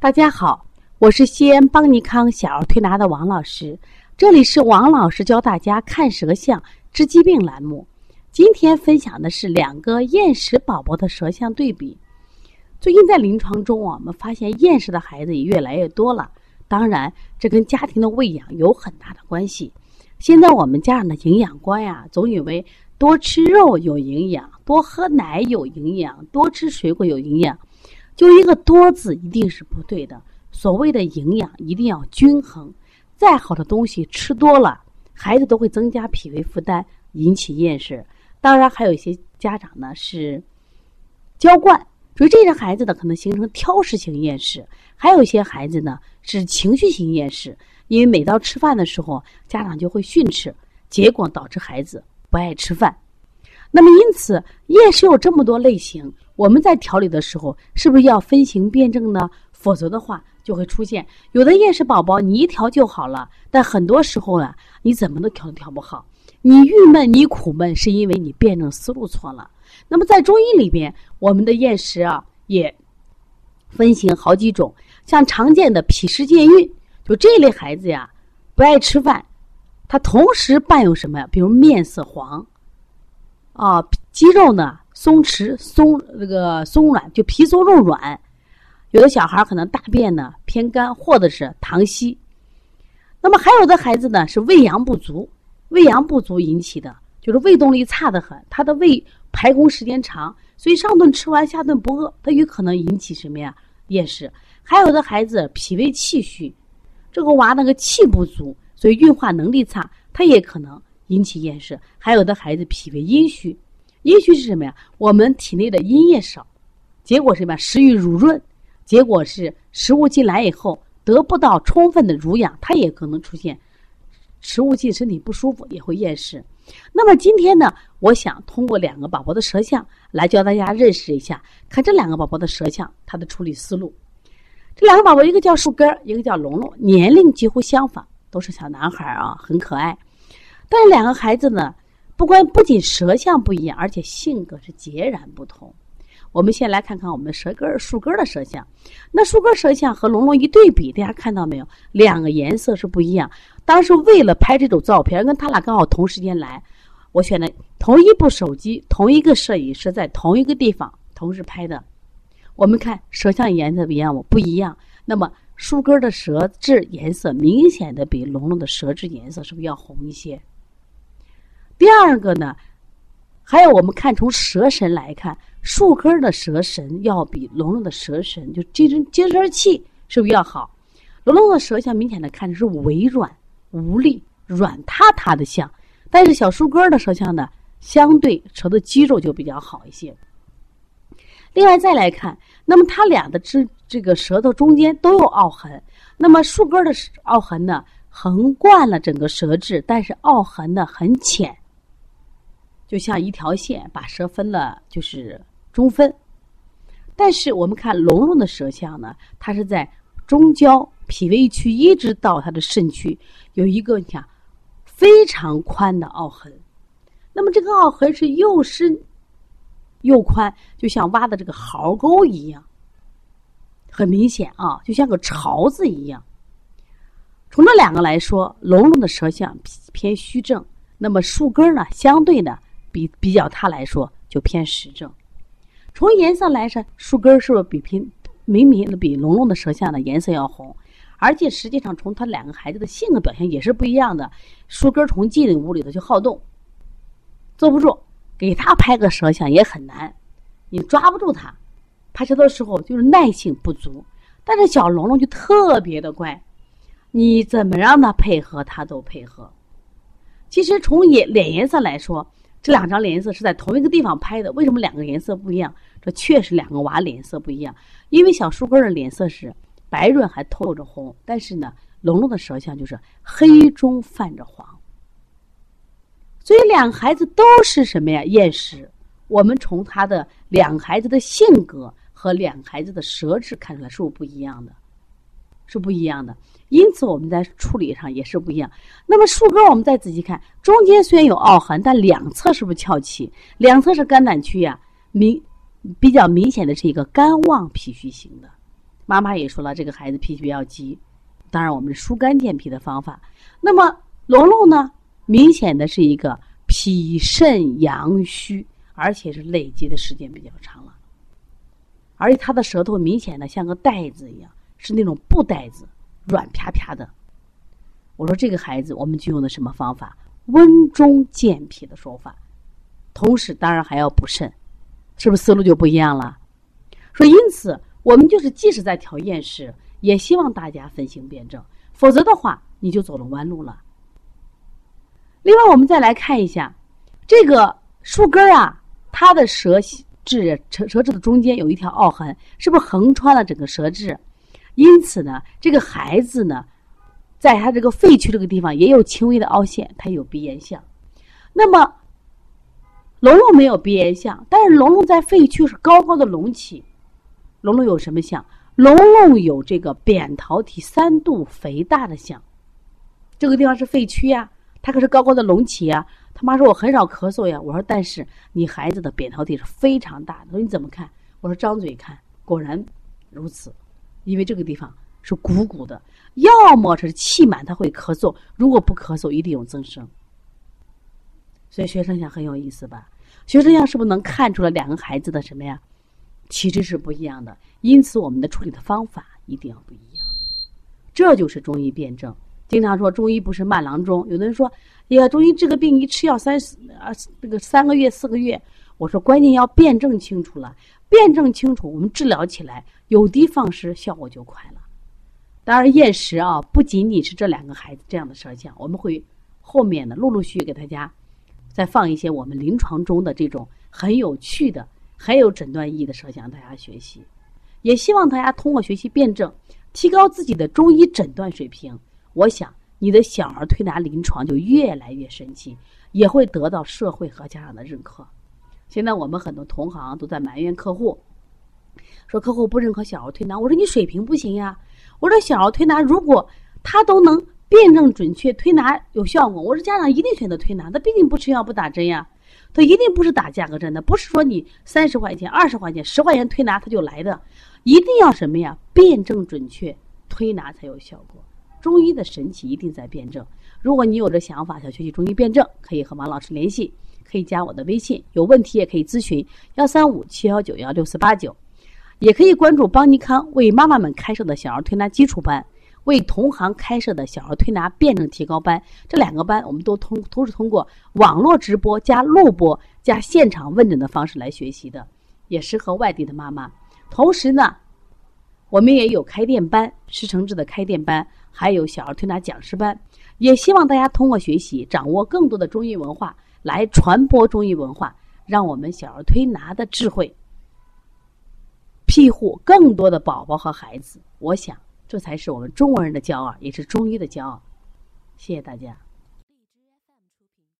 大家好，我是西安邦尼康小儿推拿的王老师，这里是王老师教大家看舌象治疾病栏目。今天分享的是两个厌食宝宝的舌象对比。最近在临床中，我们发现厌食的孩子也越来越多了，当然这跟家庭的喂养有很大的关系。现在我们家长的营养观呀，总以为多吃肉有营养，多喝奶有营养，多吃水果有营养。就一个多字一定是不对的。所谓的营养一定要均衡，再好的东西吃多了，孩子都会增加脾胃负担，引起厌食。当然，还有一些家长呢是娇惯，所以这些孩子呢可能形成挑食型厌食；还有一些孩子呢是情绪型厌食，因为每到吃饭的时候，家长就会训斥，结果导致孩子不爱吃饭。那么，因此厌食有这么多类型。我们在调理的时候，是不是要分型辩证呢？否则的话，就会出现有的厌食宝宝，你一调就好了。但很多时候呢，你怎么都调都调不好。你郁闷，你苦闷，是因为你辩证思路错了。那么在中医里边，我们的厌食啊，也分型好几种。像常见的脾湿健运，就这类孩子呀，不爱吃饭，他同时伴有什么呀？比如面色黄，啊，肌肉呢？松弛松那个松软，就皮松肉软。有的小孩可能大便呢偏干，或者是溏稀。那么还有的孩子呢是胃阳不足，胃阳不足引起的，就是胃动力差得很，他的胃排空时间长，所以上顿吃完下顿不饿，他有可能引起什么呀厌食。还有的孩子脾胃气虚，这个娃那个气不足，所以运化能力差，他也可能引起厌食。还有的孩子脾胃阴虚。阴虚是什么呀？我们体内的阴液少，结果是什么呀？食欲濡润，结果是食物进来以后得不到充分的濡养，它也可能出现食物进身体不舒服，也会厌食。那么今天呢，我想通过两个宝宝的舌象来教大家认识一下，看这两个宝宝的舌象，它的处理思路。这两个宝宝，一个叫树根，一个叫龙龙，年龄几乎相仿，都是小男孩啊，很可爱。但是两个孩子呢？不光不仅舌相不一样，而且性格是截然不同。我们先来看看我们舌根儿、树根儿的舌相。那树根儿舌相和龙龙一对比，大家看到没有？两个颜色是不一样。当时为了拍这种照片，跟他俩刚好同时间来，我选的同一部手机，同一个摄影师在同一个地方同时拍的。我们看舌相颜色不一样不？不一样。那么树根儿的舌质颜色明显的比龙龙的舌质颜色是不是要红一些？第二个呢，还有我们看从舌神来看，树根的舌神要比龙龙的舌神就精神精神气是不是要好？龙龙的舌象明显的看着是微软无力、软塌塌的象，但是小树根的舌象呢，相对舌的肌肉就比较好一些。另外再来看，那么它俩的这这个舌头中间都有凹痕，那么树根的凹痕呢，横贯了整个舌质，但是凹痕呢很浅。就像一条线把舌分了，就是中分。但是我们看龙龙的舌象呢，它是在中焦脾胃区一直到它的肾区有一个你看非常宽的凹痕。那么这个凹痕是又深又宽，就像挖的这个壕沟一样，很明显啊，就像个槽子一样。从这两个来说，龙龙的舌象偏虚正，那么树根呢，相对呢。比比较它来说就偏实正，从颜色来说，树根是不是比平明明的比龙龙的舌象的颜色要红？而且实际上从他两个孩子的性格表现也是不一样的。树根从进屋里头就好动，坐不住，给他拍个舌象也很难，你抓不住他，拍舌的时候就是耐性不足。但是小龙龙就特别的乖，你怎么让他配合，他都配合。其实从颜脸颜色来说。这两张脸色是在同一个地方拍的，为什么两个颜色不一样？这确实两个娃脸色不一样，因为小树根的脸色是白润还透着红，但是呢，龙龙的舌象就是黑中泛着黄。所以两个孩子都是什么呀？厌食。我们从他的两孩子的性格和两孩子的舌质看出来，是不是不一样的？是不一样的。因此，我们在处理上也是不一样。那么树根，我们再仔细看，中间虽然有凹痕，但两侧是不是翘起？两侧是肝胆区呀，明比较明显的是一个肝旺脾虚型的，妈妈也说了，这个孩子脾气比较急。当然，我们是疏肝健脾的方法。那么龙龙呢，明显的是一个脾肾阳虚，而且是累积的时间比较长了。而且他的舌头明显的像个袋子一样，是那种布袋子，软啪啪的。我说这个孩子，我们就用的什么方法？温中健脾的说法，同时当然还要补肾，是不是思路就不一样了？说因此，我们就是即使在调厌食，也希望大家分型辩证，否则的话你就走了弯路了。另外，我们再来看一下这个树根啊，它的舌质舌舌质的中间有一条凹痕，是不是横穿了整个舌质？因此呢，这个孩子呢。在他这个肺区这个地方也有轻微的凹陷，他有鼻炎象。那么，龙龙没有鼻炎象，但是龙龙在肺区是高高的隆起。龙龙有什么象？龙龙有这个扁桃体三度肥大的象。这个地方是肺区呀，它可是高高的隆起呀。他妈说我很少咳嗽呀，我说但是你孩子的扁桃体是非常大的，说你怎么看？我说张嘴看，果然如此，因为这个地方。是鼓鼓的，要么是气满，他会咳嗽；如果不咳嗽，一定有增生。所以学生象很有意思吧？学生象是不是能看出来两个孩子的什么呀？体质是不一样的，因此我们的处理的方法一定要不一样。这就是中医辩证。经常说中医不是慢郎中，有的人说：“哎呀，中医治个病一吃药三四啊，这个三个月四个月。”我说关键要辩证清楚了，辩证清楚，我们治疗起来有的放矢，效果就快了。当然，厌食啊，不仅仅是这两个孩子这样的舌象，我们会后面呢陆陆续续给大家再放一些我们临床中的这种很有趣的、很有诊断意义的舌象，大家学习。也希望大家通过学习辩证，提高自己的中医诊断水平。我想，你的小儿推拿临床就越来越神奇，也会得到社会和家长的认可。现在我们很多同行都在埋怨客户，说客户不认可小儿推拿。我说你水平不行呀。我说小儿推拿，如果他都能辩证准确，推拿有效果，我说家长一定选择推拿。他毕竟不吃药不打针呀，他一定不是打价格战的，不是说你三十块钱、二十块钱、十块钱推拿他就来的，一定要什么呀？辩证准确，推拿才有效果。中医的神奇一定在辩证。如果你有这想法，想学习中医辩证，可以和马老师联系，可以加我的微信，有问题也可以咨询幺三五七幺九幺六四八九。也可以关注邦尼康为妈妈们开设的小儿推拿基础班，为同行开设的小儿推拿辩证提高班。这两个班我们都通都是通过网络直播加录播加现场问诊的方式来学习的，也适合外地的妈妈。同时呢，我们也有开店班，师承制的开店班，还有小儿推拿讲师班。也希望大家通过学习，掌握更多的中医文化，来传播中医文化，让我们小儿推拿的智慧。庇护更多的宝宝和孩子，我想这才是我们中国人的骄傲，也是中医的骄傲。谢谢大家。